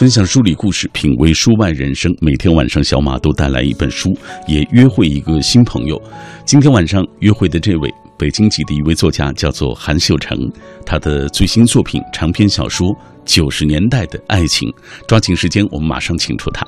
分享书里故事，品味书外人生。每天晚上，小马都带来一本书，也约会一个新朋友。今天晚上约会的这位，北京籍的一位作家，叫做韩秀成。他的最新作品长篇小说《九十年代的爱情》，抓紧时间，我们马上请出他。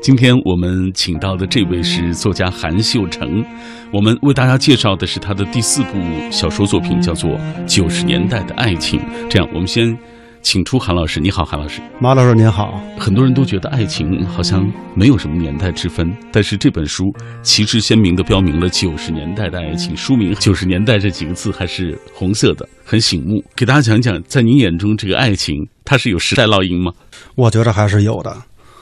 今天我们请到的这位是作家韩秀成，我们为大家介绍的是他的第四部小说作品，叫做《九十年代的爱情》。这样，我们先请出韩老师。你好，韩老师。马老师您好。很多人都觉得爱情好像没有什么年代之分，但是这本书旗帜鲜明地标明了九十年代的爱情。书名“ 九十年代”这几个字还是红色的，很醒目。给大家讲讲，在您眼中这个爱情，它是有时代烙印吗？我觉得还是有的。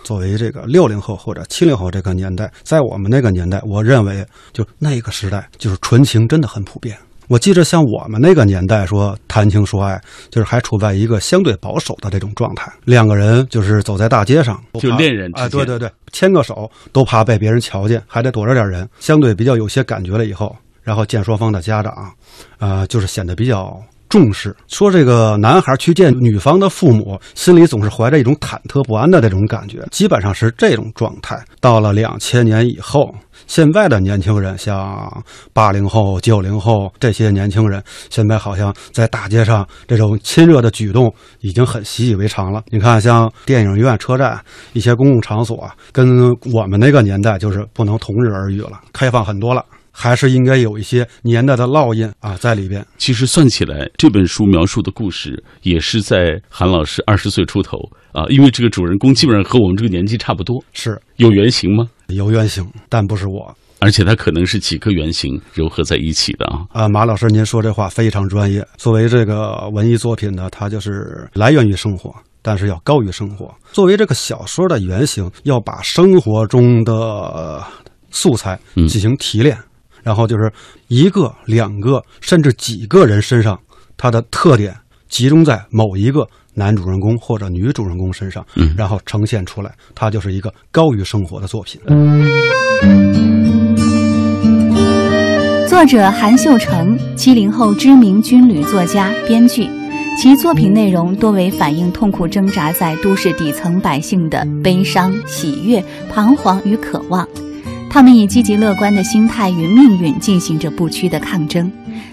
作为这个六零后或者七零后这个年代，在我们那个年代，我认为就那个时代就是纯情真的很普遍。我记着像我们那个年代说谈情说爱，就是还处在一个相对保守的这种状态。两个人就是走在大街上，就恋人啊，对对对，牵个手都怕被别人瞧见，还得躲着点人。相对比较有些感觉了以后，然后见双方的家长，呃，就是显得比较。重视说这个男孩去见女方的父母，心里总是怀着一种忐忑不安的这种感觉，基本上是这种状态。到了两千年以后，现在的年轻人，像八零后、九零后这些年轻人，现在好像在大街上这种亲热的举动已经很习以为常了。你看，像电影院、车站一些公共场所，跟我们那个年代就是不能同日而语了，开放很多了。还是应该有一些年代的烙印啊在里边。其实算起来，这本书描述的故事也是在韩老师二十岁出头啊，因为这个主人公基本上和我们这个年纪差不多。是有原型吗？有原型，但不是我。而且它可能是几个原型糅合在一起的啊。啊，马老师，您说这话非常专业。作为这个文艺作品呢，它就是来源于生活，但是要高于生活。作为这个小说的原型，要把生活中的素材进行提炼。然后就是一个、两个，甚至几个人身上，它的特点集中在某一个男主人公或者女主人公身上，然后呈现出来，它就是一个高于生活的作品。作者韩秀成，七零后知名军旅作家、编剧，其作品内容多为反映痛苦挣扎在都市底层百姓的悲伤、喜悦、彷徨与渴望。他们以积极乐观的心态与命运进行着不屈的抗争。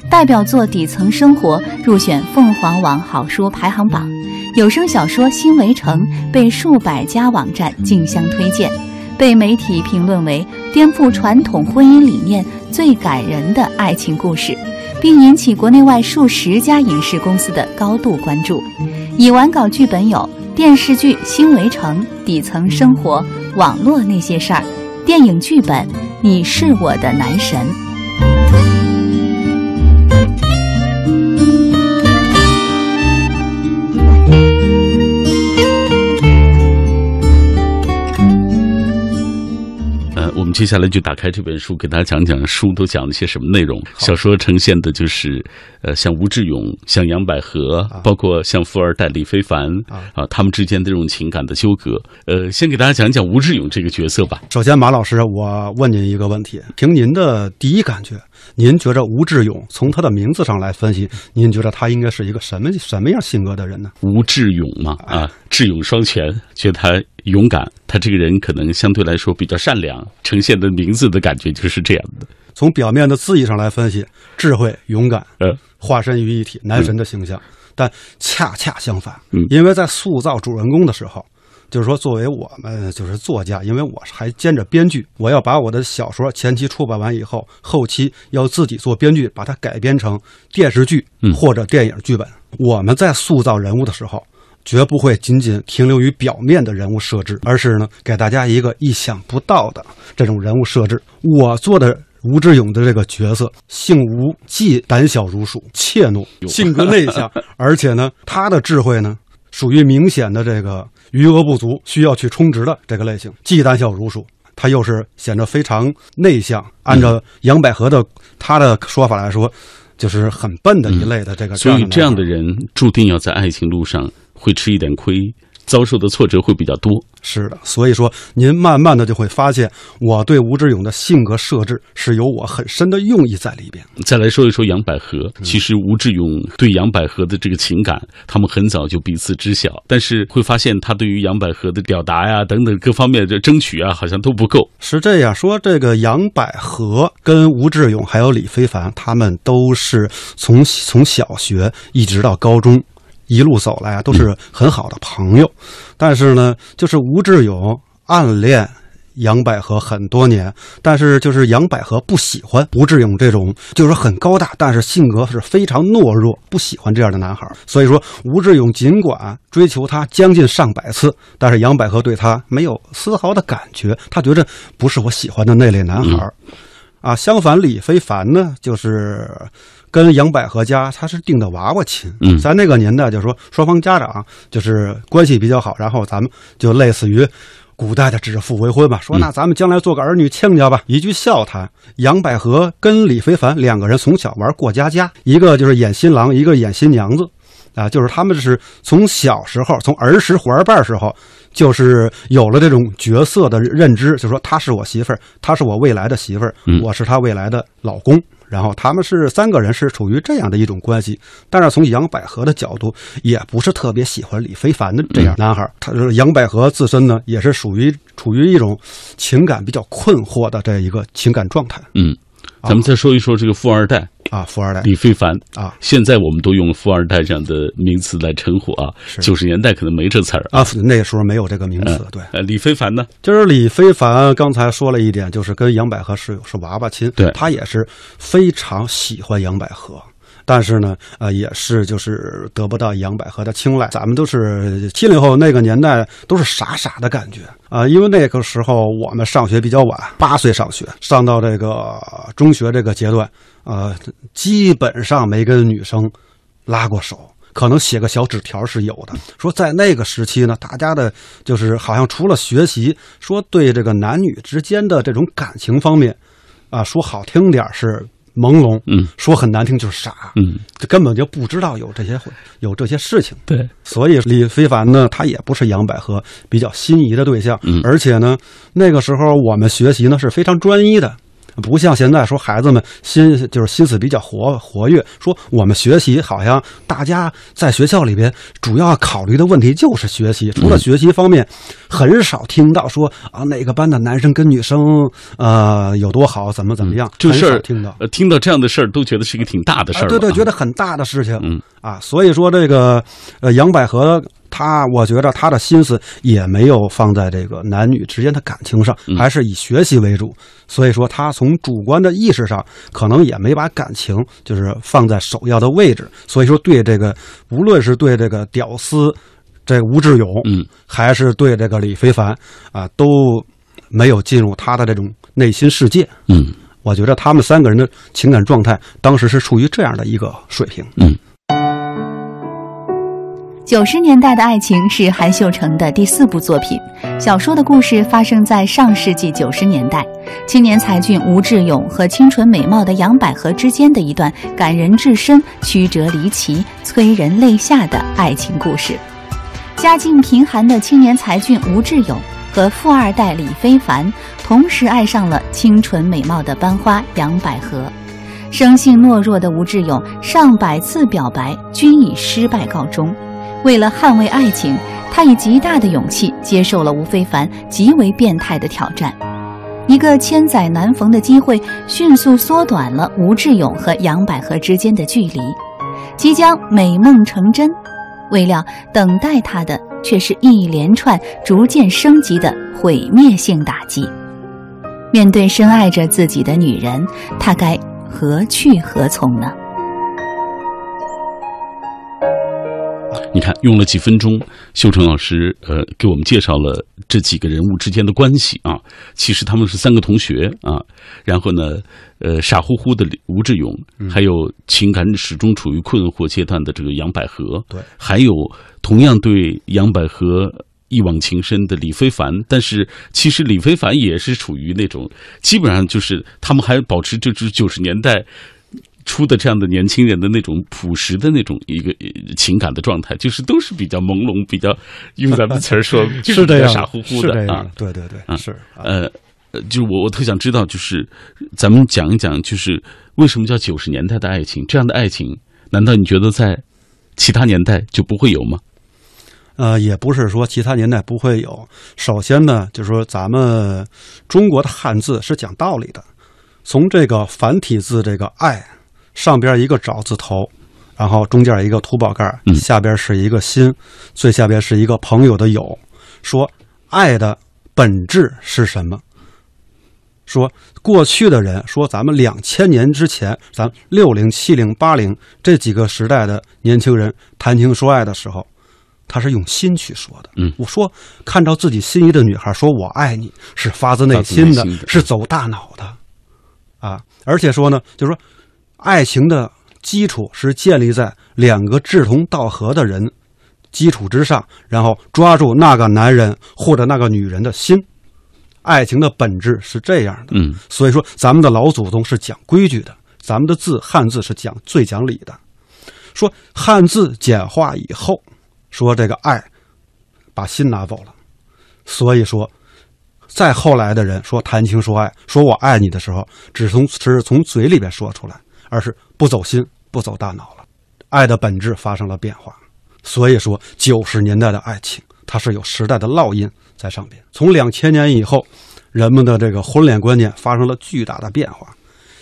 代表作《底层生活》入选凤凰网好书排行榜，有声小说《新围城》被数百家网站竞相推荐，被媒体评论为颠覆传统婚姻理念最感人的爱情故事，并引起国内外数十家影视公司的高度关注。已完稿剧本有电视剧《新围城》《底层生活》《网络那些事儿》。电影剧本，你是我的男神。接下来就打开这本书，给大家讲讲书都讲了些什么内容。小说呈现的就是，呃，像吴志勇、像杨百合，包括像富二代李非凡啊，他们之间的这种情感的纠葛。呃，先给大家讲讲吴志勇这个角色吧。首先，马老师，我问您一个问题，凭您的第一感觉，您觉着吴志勇从他的名字上来分析，您觉得他应该是一个什么什么样性格的人呢？吴志勇嘛，啊，智勇双全，觉得他。勇敢，他这个人可能相对来说比较善良，呈现的名字的感觉就是这样的。从表面的字义上来分析，智慧、勇敢，呃，化身于一体，男神的形象。但恰恰相反，嗯，因为在塑造主人公的时候，就是说，作为我们就是作家，因为我还兼着编剧，我要把我的小说前期出版完以后，后期要自己做编剧，把它改编成电视剧或者电影剧本。我们在塑造人物的时候。绝不会仅仅停留于表面的人物设置，而是呢，给大家一个意想不到的这种人物设置。我做的吴志勇的这个角色，姓吴，既胆小如鼠、怯懦，性格内向，而且呢，他的智慧呢，属于明显的这个余额不足，需要去充值的这个类型。既胆小如鼠，他又是显得非常内向。按照杨百合的他的说法来说，就是很笨的一类的这个。所以这样的人注定要在爱情路上。会吃一点亏，遭受的挫折会比较多。是的，所以说您慢慢的就会发现，我对吴志勇的性格设置是有我很深的用意在里边。再来说一说杨百合，其实吴志勇对杨百合的这个情感，他们很早就彼此知晓，但是会发现他对于杨百合的表达呀等等各方面的争取啊，好像都不够。是这样说，这个杨百合跟吴志勇还有李非凡，他们都是从从小学一直到高中。一路走来啊，都是很好的朋友，但是呢，就是吴志勇暗恋杨百合很多年，但是就是杨百合不喜欢吴志勇这种，就是很高大，但是性格是非常懦弱，不喜欢这样的男孩。所以说，吴志勇尽管追求她将近上百次，但是杨百合对他没有丝毫的感觉，他觉着不是我喜欢的那类男孩。啊，相反，李非凡呢，就是。跟杨百合家他是定的娃娃亲，嗯，在那个年代，就是说双方家长就是关系比较好，然后咱们就类似于古代的指腹为婚吧，说那咱们将来做个儿女亲家吧，一句笑谈。杨百合跟李非凡两个人从小玩过家家，一个就是演新郎，一个演新娘子，啊，就是他们是从小时候从儿时伙伴时候，就是有了这种角色的认知，就说她是我媳妇儿，她是我未来的媳妇儿，我是她未来的老公。然后他们是三个人是处于这样的一种关系，但是从杨百合的角度，也不是特别喜欢李非凡的这样男孩。他说杨百合自身呢，也是属于处于一种情感比较困惑的这一个情感状态。嗯。咱们再说一说这个富二代啊，富二代李非凡啊，现在我们都用富二代这样的名词来称呼啊。九十年代可能没这词儿啊，那个时候没有这个名词。对，呃，李非凡呢，就是李非凡刚才说了一点，就是跟杨百合是是娃娃亲，对他也是非常喜欢杨百合。但是呢，呃，也是就是得不到杨百合的青睐。咱们都是七零后那个年代，都是傻傻的感觉啊，因为那个时候我们上学比较晚，八岁上学，上到这个中学这个阶段，呃，基本上没跟女生拉过手，可能写个小纸条是有的。说在那个时期呢，大家的就是好像除了学习，说对这个男女之间的这种感情方面，啊，说好听点是。朦胧，嗯，说很难听就是傻，嗯，这根本就不知道有这些有这些事情，对，所以李非凡呢，他也不是杨百合比较心仪的对象，嗯，而且呢，那个时候我们学习呢是非常专一的。不像现在说孩子们心就是心思比较活活跃，说我们学习好像大家在学校里边主要考虑的问题就是学习，除了学习方面，很少听到说啊哪个班的男生跟女生呃有多好，怎么怎么样，这事儿听到，呃听到这样的事儿都觉得是一个挺大的事儿，对对，觉得很大的事情，嗯。啊，所以说这个呃杨百合。他，我觉得他的心思也没有放在这个男女之间的感情上，还是以学习为主。所以说，他从主观的意识上，可能也没把感情就是放在首要的位置。所以说，对这个，无论是对这个屌丝这吴志勇，嗯，还是对这个李非凡啊，都没有进入他的这种内心世界。嗯，我觉得他们三个人的情感状态当时是处于这样的一个水平。嗯。九十年代的爱情是韩秀成的第四部作品。小说的故事发生在上世纪九十年代，青年才俊吴志勇和清纯美貌的杨百合之间的一段感人至深、曲折离奇、催人泪下的爱情故事。家境贫寒的青年才俊吴志勇和富二代李非凡同时爱上了清纯美貌的班花杨百合。生性懦弱的吴志勇上百次表白均以失败告终。为了捍卫爱情，他以极大的勇气接受了吴非凡极为变态的挑战。一个千载难逢的机会，迅速缩短了吴志勇和杨百合之间的距离，即将美梦成真。未料，等待他的却是一连串逐渐升级的毁灭性打击。面对深爱着自己的女人，他该何去何从呢？你看，用了几分钟，秀成老师呃给我们介绍了这几个人物之间的关系啊。其实他们是三个同学啊。然后呢，呃，傻乎乎的吴志勇，还有情感始终处于困惑阶段的这个杨百合，对，还有同样对杨百合一往情深的李非凡。但是其实李非凡也是处于那种基本上就是他们还保持这支九十年代。出的这样的年轻人的那种朴实的那种一个情感的状态，就是都是比较朦胧，比较用咱们词儿说，就是这样 傻乎乎的啊。对对对，是呃呃，就是我我特想知道，就是咱们讲一讲，就是为什么叫九十年代的爱情？这样的爱情，难道你觉得在其他年代就不会有吗？呃，也不是说其他年代不会有。首先呢，就是说咱们中国的汉字是讲道理的，从这个繁体字这个“爱”。上边一个沼字头，然后中间一个土宝盖，下边是一个心，最下边是一个朋友的友。说爱的本质是什么？说过去的人说咱们两千年之前，咱六零、七零、八零这几个时代的年轻人谈情说爱的时候，他是用心去说的。嗯，我说看到自己心仪的女孩说我爱你是发自内心的，是走大脑的啊。而且说呢，就是说。爱情的基础是建立在两个志同道合的人基础之上，然后抓住那个男人或者那个女人的心。爱情的本质是这样的，嗯，所以说咱们的老祖宗是讲规矩的，咱们的字汉字是讲最讲理的。说汉字简化以后，说这个爱把心拿走了，所以说再后来的人说谈情说爱，说我爱你的时候，只从只是从嘴里边说出来。而是不走心、不走大脑了，爱的本质发生了变化。所以说，九十年代的爱情，它是有时代的烙印在上边。从两千年以后，人们的这个婚恋观念发生了巨大的变化。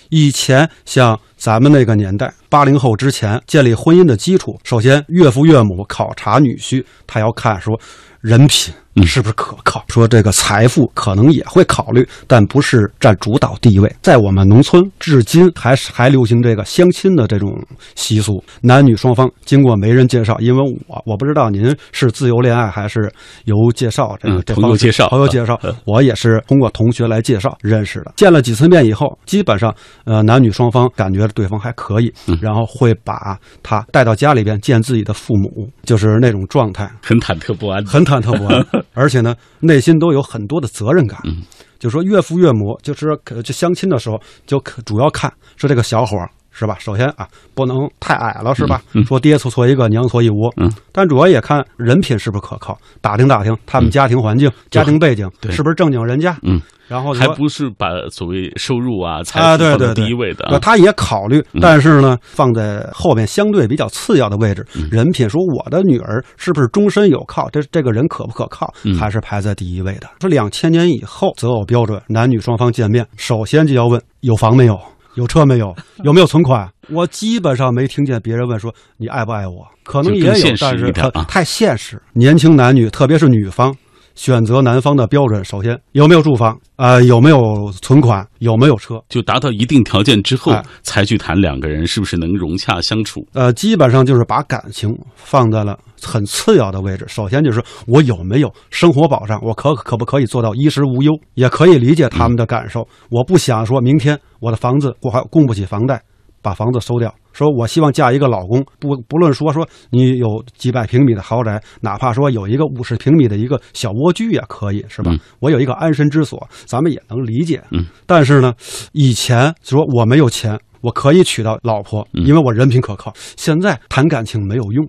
以前像咱们那个年代，八零后之前建立婚姻的基础，首先岳父岳母考察女婿，他要看说人品。是不是可靠？说这个财富可能也会考虑，但不是占主导地位。在我们农村，至今还是还流行这个相亲的这种习俗，男女双方经过媒人介绍，因为我我不知道您是自由恋爱还是由介绍，这个这朋友介绍，朋友介绍，我也是通过同学来介绍认识的。见了几次面以后，基本上呃男女双方感觉对方还可以，然后会把他带到家里边见自己的父母，就是那种状态，很忐忑不安，很忐忑不安。而且呢，内心都有很多的责任感。嗯，就说岳父岳母，就是就相亲的时候，就主要看说这个小伙是吧？首先啊，不能太矮了，是吧？说爹错错一个，娘错一窝。嗯，但主要也看人品是不是可靠，打听打听他们家庭环境、家庭背景是不是正经人家。嗯。然后还不是把所谓收入啊、财富放在第一位的，他也考虑，但是呢，放在后面相对比较次要的位置。人品说我的女儿是不是终身有靠？这这个人可不可靠？还是排在第一位的。说两千年以后择偶标准，男女双方见面，首先就要问有房没有，有车没有，有没有存款。我基本上没听见别人问说你爱不爱我，可能也有，但是太现实。年轻男女，特别是女方。选择男方的标准，首先有没有住房啊？有没有存款？有没有车？就达到一定条件之后，才去谈两个人是不是能融洽相处。呃，基本上就是把感情放在了很次要的位置。首先就是我有没有生活保障，我可可不可以做到衣食无忧？也可以理解他们的感受。我不想说明天我的房子我还供不起房贷，把房子收掉。说我希望嫁一个老公，不不论说说你有几百平米的豪宅，哪怕说有一个五十平米的一个小蜗居也可以，是吧？我有一个安身之所，咱们也能理解。嗯，但是呢，以前说我没有钱，我可以娶到老婆，因为我人品可靠。现在谈感情没有用，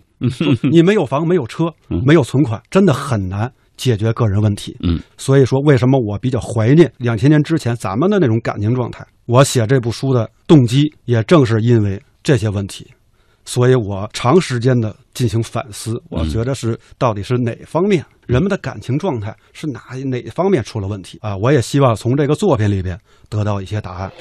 你没有房，没有车，没有存款，真的很难解决个人问题。嗯，所以说为什么我比较怀念两千年之前咱们的那种感情状态？我写这部书的动机也正是因为。这些问题，所以我长时间的进行反思。我觉得是到底是哪方面人们的感情状态是哪哪方面出了问题啊？我也希望从这个作品里边得到一些答案。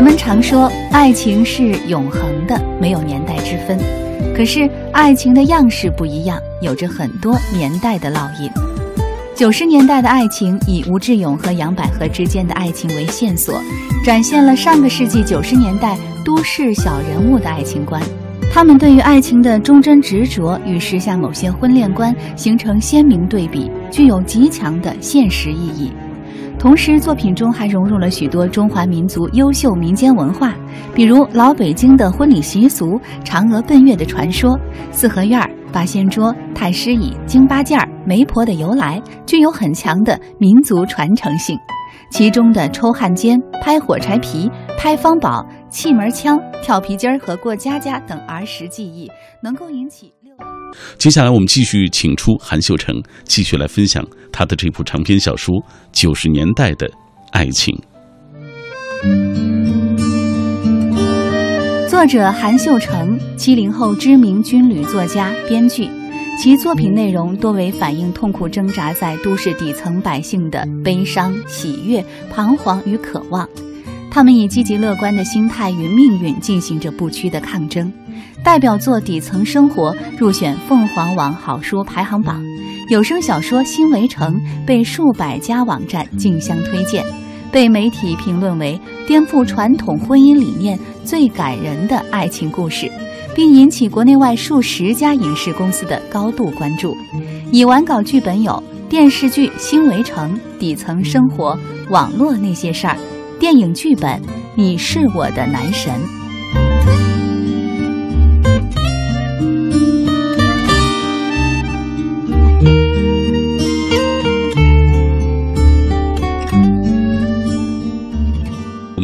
人们常说爱情是永恒的，没有年代之分。可是爱情的样式不一样，有着很多年代的烙印。九十年代的爱情以吴志勇和杨百合之间的爱情为线索，展现了上个世纪九十年代都市小人物的爱情观。他们对于爱情的忠贞执着与时下某些婚恋观形成鲜明对比，具有极强的现实意义。同时，作品中还融入了许多中华民族优秀民间文化，比如老北京的婚礼习俗、嫦娥奔月的传说、四合院、八仙桌、太师椅、京八件儿。媒婆的由来具有很强的民族传承性，其中的抽汉奸、拍火柴皮、拍方宝、气门枪、跳皮筋儿和过家家等儿时记忆，能够引起。接下来，我们继续请出韩秀成，继续来分享他的这部长篇小说《九十年代的爱情》。作者韩秀成，七零后知名军旅作家、编剧，其作品内容多为反映痛苦挣扎在都市底层百姓的悲伤、喜悦、彷徨与渴望。他们以积极乐观的心态与命运进行着不屈的抗争。代表作《底层生活》入选凤凰网好书排行榜，有声小说《新围城》被数百家网站竞相推荐，被媒体评论为颠覆传统婚姻理念最感人的爱情故事，并引起国内外数十家影视公司的高度关注。已完稿剧本有电视剧《新围城》《底层生活》《网络那些事儿》。电影剧本《你是我的男神》。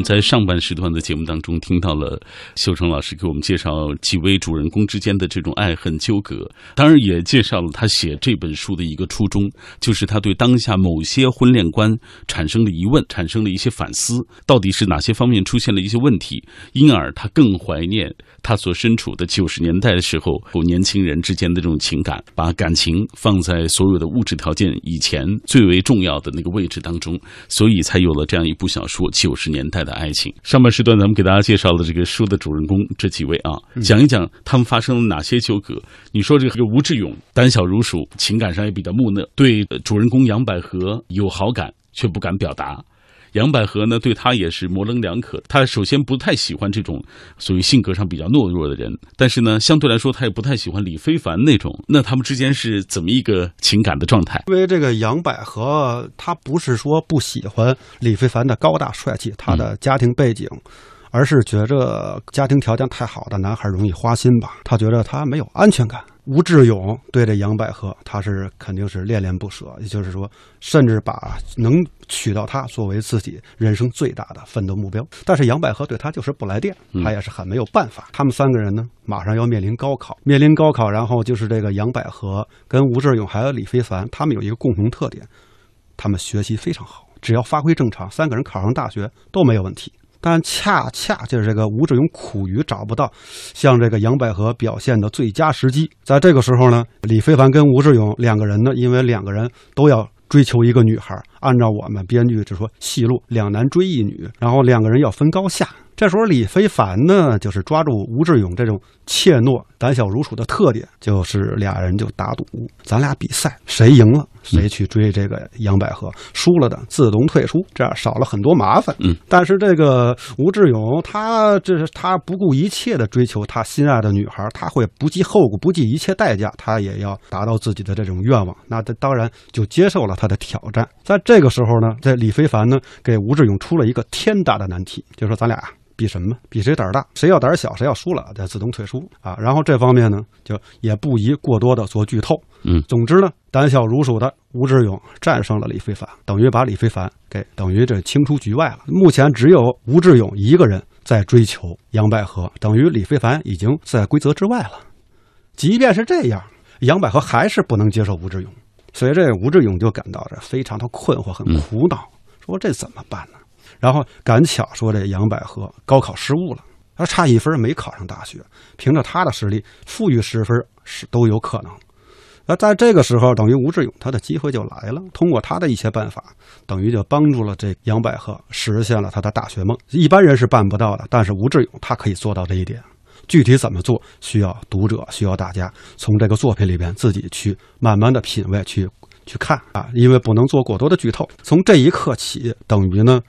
在上半时段的节目当中，听到了秀成老师给我们介绍几位主人公之间的这种爱恨纠葛，当然也介绍了他写这本书的一个初衷，就是他对当下某些婚恋观产生的疑问，产生了一些反思，到底是哪些方面出现了一些问题，因而他更怀念他所身处的九十年代的时候，年轻人之间的这种情感，把感情放在所有的物质条件以前最为重要的那个位置当中，所以才有了这样一部小说《九十年代的》。爱情上半时段，咱们给大家介绍了这个书的主人公这几位啊，讲一讲他们发生了哪些纠葛。你说这个吴志勇胆小如鼠，情感上也比较木讷，对主人公杨百合有好感，却不敢表达。杨百合呢，对他也是模棱两可。他首先不太喜欢这种属于性格上比较懦弱的人，但是呢，相对来说，他也不太喜欢李非凡那种。那他们之间是怎么一个情感的状态？因为这个杨百合，他不是说不喜欢李非凡的高大帅气，他的家庭背景，而是觉着家庭条件太好的男孩容易花心吧。他觉得他没有安全感。吴志勇对这杨百合，他是肯定是恋恋不舍，也就是说，甚至把能娶到她作为自己人生最大的奋斗目标。但是杨百合对他就是不来电，他也是很没有办法。他们三个人呢，马上要面临高考，面临高考，然后就是这个杨百合跟吴志勇还有李非凡，他们有一个共同特点，他们学习非常好，只要发挥正常，三个人考上大学都没有问题。但恰恰就是这个吴志勇苦于找不到像这个杨百合表现的最佳时机，在这个时候呢，李非凡跟吴志勇两个人呢，因为两个人都要追求一个女孩，按照我们编剧就说戏路两男追一女，然后两个人要分高下。这时候李非凡呢，就是抓住吴志勇这种怯懦、胆小如鼠的特点，就是俩人就打赌，咱俩比赛，谁赢了谁去追这个杨百合，输了的自动退出，这样少了很多麻烦。嗯，但是这个吴志勇，他这是他不顾一切的追求他心爱的女孩，他会不计后果、不计一切代价，他也要达到自己的这种愿望。那他当然就接受了他的挑战。在这个时候呢，这李非凡呢，给吴志勇出了一个天大的难题，就说咱俩。比什么？比谁胆儿大？谁要胆儿小，谁要输了，再自动退出啊！然后这方面呢，就也不宜过多的做剧透。嗯，总之呢，胆小如鼠的吴志勇战胜了李非凡，等于把李非凡给等于这清出局外了。目前只有吴志勇一个人在追求杨百合，等于李非凡已经在规则之外了。即便是这样，杨百合还是不能接受吴志勇，所以这吴志勇就感到这非常的困惑，很苦恼，说这怎么办呢？然后赶巧说这杨百合高考失误了，他差一分没考上大学，凭着他的实力，负于十分是都有可能。那在这个时候，等于吴志勇他的机会就来了，通过他的一些办法，等于就帮助了这杨百合实现了他的大学梦。一般人是办不到的，但是吴志勇他可以做到这一点。具体怎么做，需要读者需要大家从这个作品里边自己去慢慢的品味，去去看啊，因为不能做过多的剧透。从这一刻起，等于呢。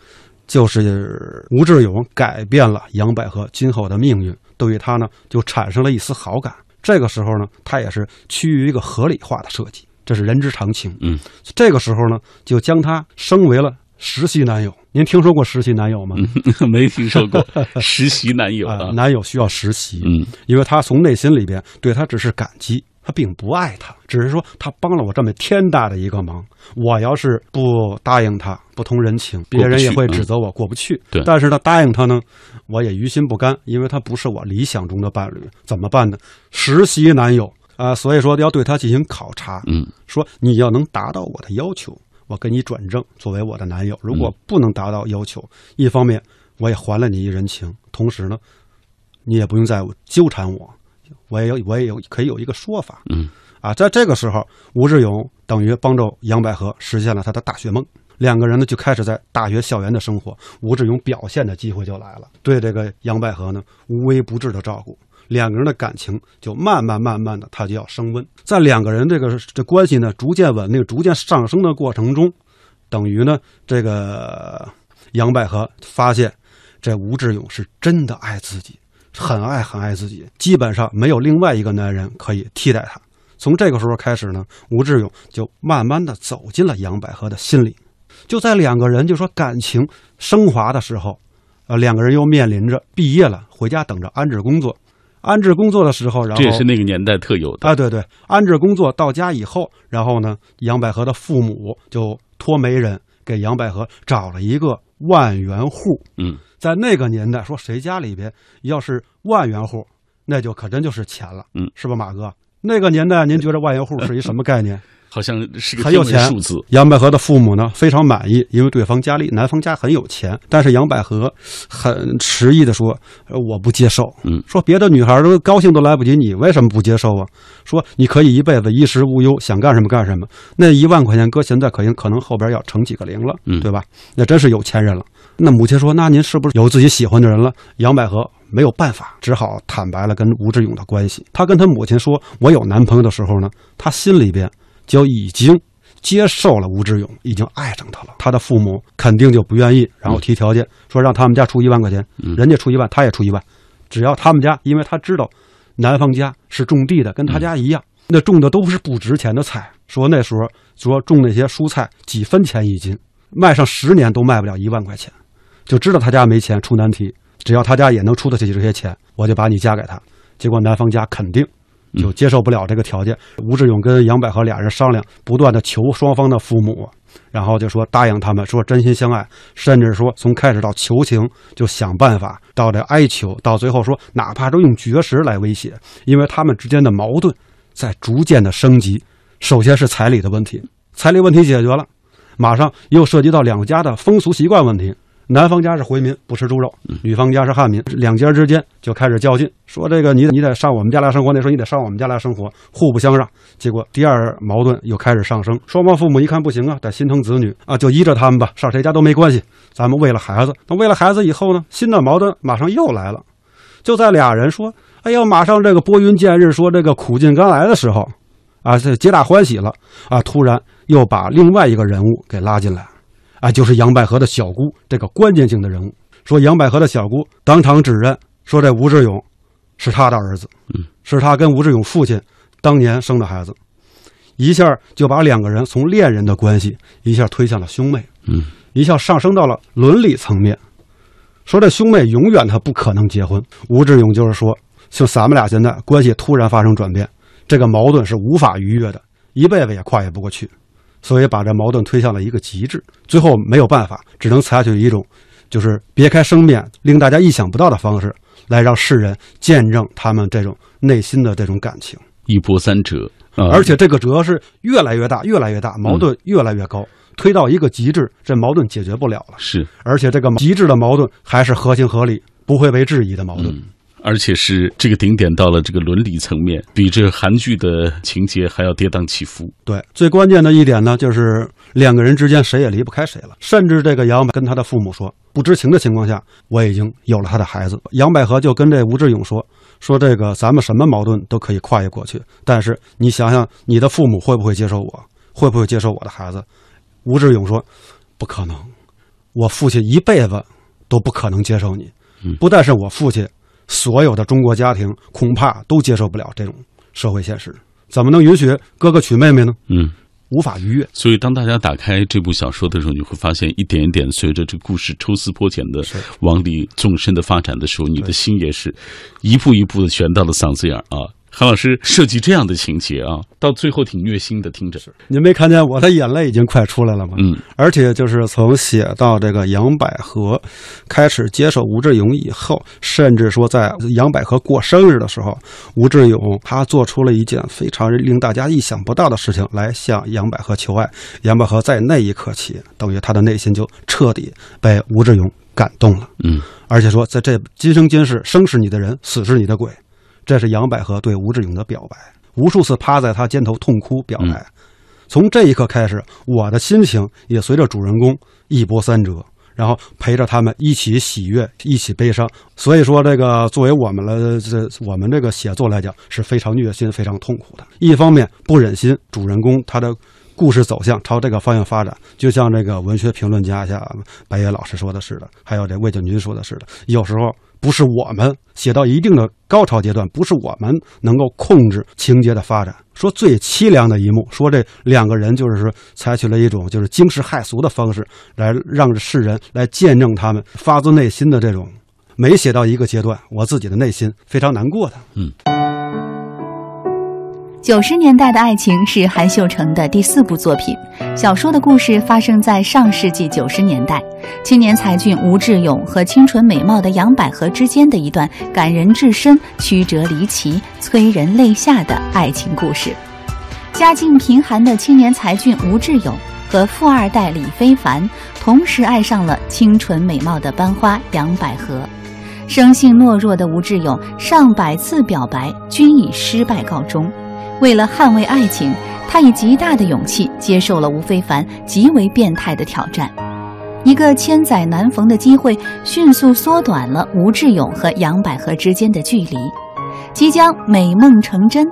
就是吴志勇改变了杨百合今后的命运，对于他呢就产生了一丝好感。这个时候呢，他也是趋于一个合理化的设计，这是人之常情。嗯，这个时候呢，就将他升为了实习男友。您听说过实习男友吗？没听说过实习男友 啊，男友需要实习。嗯，因为他从内心里边对他只是感激。他并不爱他，只是说他帮了我这么天大的一个忙。我要是不答应他，不通人情，别人也会指责我过不去。对，但是呢，答应他呢，我也于心不甘，因为他不是我理想中的伴侣。怎么办呢？实习男友啊，所以说要对他进行考察。嗯，说你要能达到我的要求，我给你转正作为我的男友。如果不能达到要求，一方面我也还了你一人情，同时呢，你也不用再纠缠我。我也有，我也有可以有一个说法，嗯，啊，在这个时候，吴志勇等于帮助杨百合实现了他的大学梦，两个人呢就开始在大学校园的生活，吴志勇表现的机会就来了，对这个杨百合呢无微不至的照顾，两个人的感情就慢慢慢慢的他就要升温，在两个人这个这关系呢逐渐稳定、逐渐上升的过程中，等于呢这个杨百合发现这吴志勇是真的爱自己。很爱很爱自己，基本上没有另外一个男人可以替代他。从这个时候开始呢，吴志勇就慢慢的走进了杨百合的心里。就在两个人就说感情升华的时候，呃，两个人又面临着毕业了，回家等着安置工作。安置工作的时候，然后这也是那个年代特有的啊，对对，安置工作到家以后，然后呢，杨百合的父母就托媒人给杨百合找了一个万元户，嗯。在那个年代，说谁家里边要是万元户，那就可真就是钱了，嗯，是吧，马哥？那个年代，您觉得万元户是一什么概念？好像是个很有钱数字。杨百合的父母呢非常满意，因为对方家里男方家很有钱。但是杨百合很迟疑的说：“我不接受。”嗯，说别的女孩都高兴都来不及，你为什么不接受啊？说你可以一辈子衣食无忧，想干什么干什么。那一万块钱搁现在可能可能后边要乘几个零了，嗯，对吧？那真是有钱人了。那母亲说：“那您是不是有自己喜欢的人了？”杨百合没有办法，只好坦白了跟吴志勇的关系。他跟他母亲说：“我有男朋友的时候呢，他心里边就已经。”接受了吴志勇，已经爱上他了。他的父母肯定就不愿意，然后提条件说让他们家出一万块钱，人家出一万，他也出一万，只要他们家，因为他知道男方家是种地的，跟他家一样，那种的都是不值钱的菜。说那时候说种那些蔬菜几分钱一斤，卖上十年都卖不了一万块钱，就知道他家没钱出难题。只要他家也能出得起这些钱，我就把你嫁给他。结果男方家肯定。就接受不了这个条件。吴志勇跟杨百合俩人商量，不断的求双方的父母，然后就说答应他们，说真心相爱，甚至说从开始到求情，就想办法到这哀求，到最后说哪怕都用绝食来威胁，因为他们之间的矛盾在逐渐的升级。首先是彩礼的问题，彩礼问题解决了，马上又涉及到两家的风俗习惯问题。男方家是回民，不吃猪肉；女方家是汉民，两家之间就开始较劲，说这个你你得上我们家来生活，那时候你得上我们家来生活，互不相让。结果第二矛盾又开始上升，双方父母一看不行啊，得心疼子女啊，就依着他们吧，上谁家都没关系。咱们为了孩子，那为了孩子以后呢，新的矛盾马上又来了。就在俩人说：“哎呀，马上这个拨云见日，说这个苦尽甘来的时候，啊，这皆大欢喜了啊，突然又把另外一个人物给拉进来。”啊，就是杨百合的小姑这个关键性的人物。说杨百合的小姑当场指认，说这吴志勇是他的儿子，嗯，是他跟吴志勇父亲当年生的孩子，一下就把两个人从恋人的关系一下推向了兄妹，嗯，一下上升到了伦理层面。说这兄妹永远他不可能结婚。吴志勇就是说，就咱们俩现在关系突然发生转变，这个矛盾是无法逾越的，一辈子也跨越不过去。所以把这矛盾推向了一个极致，最后没有办法，只能采取一种，就是别开生面、令大家意想不到的方式，来让世人见证他们这种内心的这种感情。一波三折，而且这个折是越来越大，越来越大，矛盾越来越高，推到一个极致，这矛盾解决不了了。是，而且这个极致的矛盾还是合情合理，不会被质疑的矛盾。而且是这个顶点到了这个伦理层面，比这韩剧的情节还要跌宕起伏。对，最关键的一点呢，就是两个人之间谁也离不开谁了。甚至这个杨百跟他的父母说，不知情的情况下，我已经有了他的孩子。杨百合就跟这吴志勇说，说这个咱们什么矛盾都可以跨越过去，但是你想想，你的父母会不会接受我？会不会接受我的孩子？吴志勇说，不可能，我父亲一辈子都不可能接受你。不但是我父亲。所有的中国家庭恐怕都接受不了这种社会现实，怎么能允许哥哥娶妹妹呢？嗯，无法逾越。所以，当大家打开这部小说的时候，你会发现，一点一点随着这故事抽丝剥茧的往里纵深的发展的时候，你的心也是一步一步的悬到了嗓子眼儿啊。韩老师设计这样的情节啊，到最后挺虐心的，听着。您没看见我的眼泪已经快出来了吗？嗯，而且就是从写到这个杨百合开始接受吴志勇以后，甚至说在杨百合过生日的时候，吴志勇他做出了一件非常令大家意想不到的事情来向杨百合求爱。杨百合在那一刻起，等于他的内心就彻底被吴志勇感动了。嗯，而且说在这今生今世，生是你的人，死是你的鬼。这是杨百合对吴志勇的表白，无数次趴在他肩头痛哭表白。从这一刻开始，我的心情也随着主人公一波三折，然后陪着他们一起喜悦，一起悲伤。所以说，这个作为我们了，这我们这个写作来讲是非常虐心、非常痛苦的。一方面不忍心主人公他的故事走向朝这个方向发展，就像这个文学评论家像白野老师说的似的，还有这魏景军说的似的，有时候。不是我们写到一定的高潮阶段，不是我们能够控制情节的发展。说最凄凉的一幕，说这两个人就是说采取了一种就是惊世骇俗的方式，来让世人来见证他们发自内心的这种。没写到一个阶段，我自己的内心非常难过的。嗯。九十年代的爱情是韩秀成的第四部作品。小说的故事发生在上世纪九十年代，青年才俊吴志勇和清纯美貌的杨百合之间的一段感人至深、曲折离奇、催人泪下的爱情故事。家境贫寒的青年才俊吴志勇和富二代李非凡同时爱上了清纯美貌的班花杨百合。生性懦弱的吴志勇上百次表白均以失败告终。为了捍卫爱情，他以极大的勇气接受了吴非凡极为变态的挑战。一个千载难逢的机会，迅速缩短了吴志勇和杨百合之间的距离，即将美梦成真。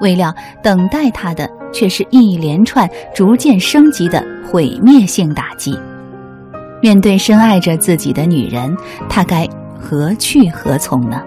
未料，等待他的却是一连串逐渐升级的毁灭性打击。面对深爱着自己的女人，他该何去何从呢？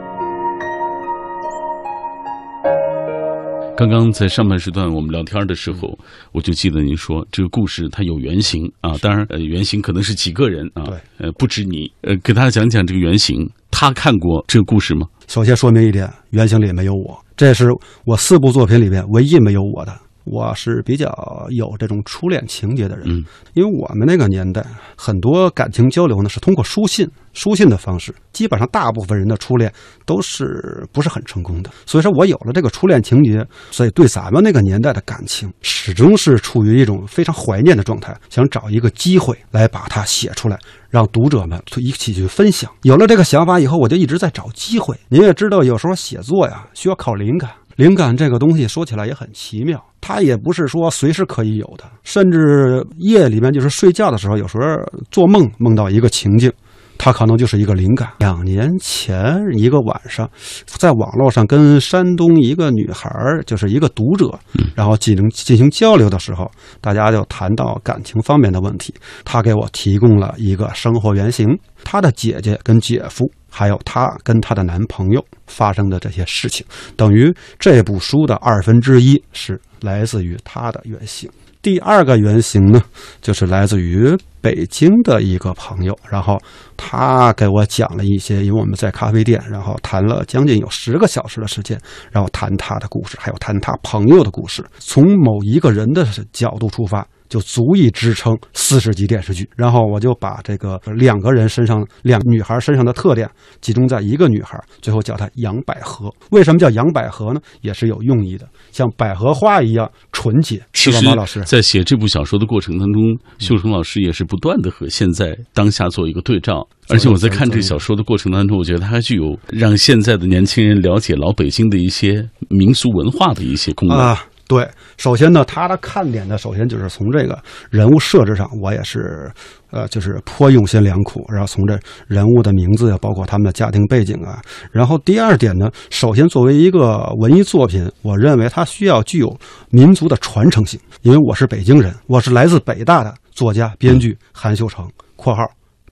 刚刚在上半时段我们聊天的时候，我就记得您说这个故事它有原型啊，当然呃原型可能是几个人啊，对，呃不止你，呃给大家讲讲这个原型。他看过这个故事吗？首先说明一点，原型里没有我，这是我四部作品里面唯一没有我的。我是比较有这种初恋情节的人，嗯，因为我们那个年代很多感情交流呢是通过书信、书信的方式，基本上大部分人的初恋都是不是很成功的。所以说我有了这个初恋情节，所以对咱们那个年代的感情始终是处于一种非常怀念的状态，想找一个机会来把它写出来，让读者们一起去分享。有了这个想法以后，我就一直在找机会。您也知道，有时候写作呀需要靠灵感。灵感这个东西说起来也很奇妙，它也不是说随时可以有的，甚至夜里面就是睡觉的时候，有时候做梦梦到一个情境，它可能就是一个灵感。两年前一个晚上，在网络上跟山东一个女孩，就是一个读者，然后进行进行交流的时候，大家就谈到感情方面的问题，她给我提供了一个生活原型，她的姐姐跟姐夫。还有她跟她的男朋友发生的这些事情，等于这部书的二分之一是来自于她的原型。第二个原型呢，就是来自于北京的一个朋友，然后他给我讲了一些，因为我们在咖啡店，然后谈了将近有十个小时的时间，然后谈他的故事，还有谈他朋友的故事，从某一个人的角度出发。就足以支撑四十集电视剧。然后我就把这个两个人身上、两女孩身上的特点集中在一个女孩，最后叫她杨百合。为什么叫杨百合呢？也是有用意的，像百合花一样纯洁。是吧，马老师在写这部小说的过程当中，秀成老师也是不断的和现在当下做一个对照。而且我在看这小说的过程当中，我觉得它还具有让现在的年轻人了解老北京的一些民俗文化的一些功能啊。对，首先呢，它的看点呢，首先就是从这个人物设置上，我也是，呃，就是颇用心良苦。然后从这人物的名字呀，包括他们的家庭背景啊。然后第二点呢，首先作为一个文艺作品，我认为它需要具有民族的传承性。因为我是北京人，我是来自北大的作家编剧韩秀成（括号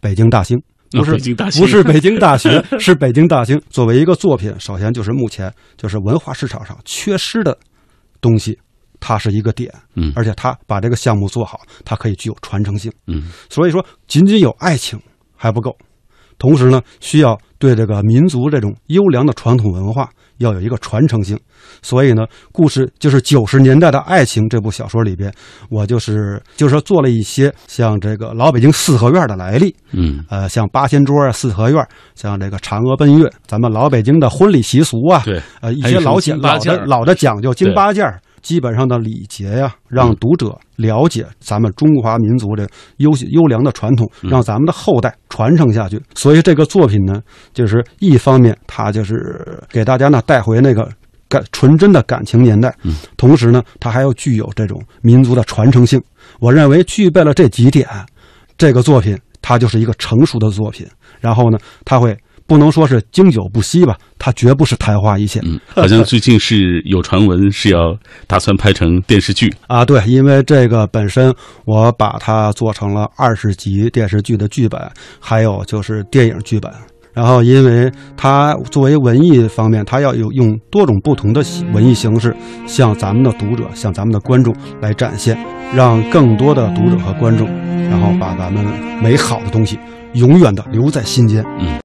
北京大兴），不是不是北京大学，是北京大兴。作为一个作品，首先就是目前就是文化市场上缺失的。东西，它是一个点，嗯，而且他把这个项目做好，它可以具有传承性，嗯，所以说仅仅有爱情还不够，同时呢，需要对这个民族这种优良的传统文化要有一个传承性。所以呢，故事就是九十年代的爱情这部小说里边，我就是就是说做了一些像这个老北京四合院的来历，嗯，呃，像八仙桌啊、四合院，像这个嫦娥奔月，咱们老北京的婚礼习俗啊，对，呃，一些老讲老的老的讲究金八件儿。基本上的礼节呀，让读者了解咱们中华民族的优优良的传统，让咱们的后代传承下去。所以这个作品呢，就是一方面，它就是给大家呢带回那个感纯真的感情年代，同时呢，它还要具有这种民族的传承性。我认为具备了这几点，这个作品它就是一个成熟的作品。然后呢，它会。不能说是经久不息吧，它绝不是昙花一现。嗯，好像最近是有传闻是要打算拍成电视剧啊。对，因为这个本身我把它做成了二十集电视剧的剧本，还有就是电影剧本。然后，因为它作为文艺方面，它要有用多种不同的文艺形式，向咱们的读者、向咱们的观众来展现，让更多的读者和观众，然后把咱们美好的东西永远的留在心间。嗯。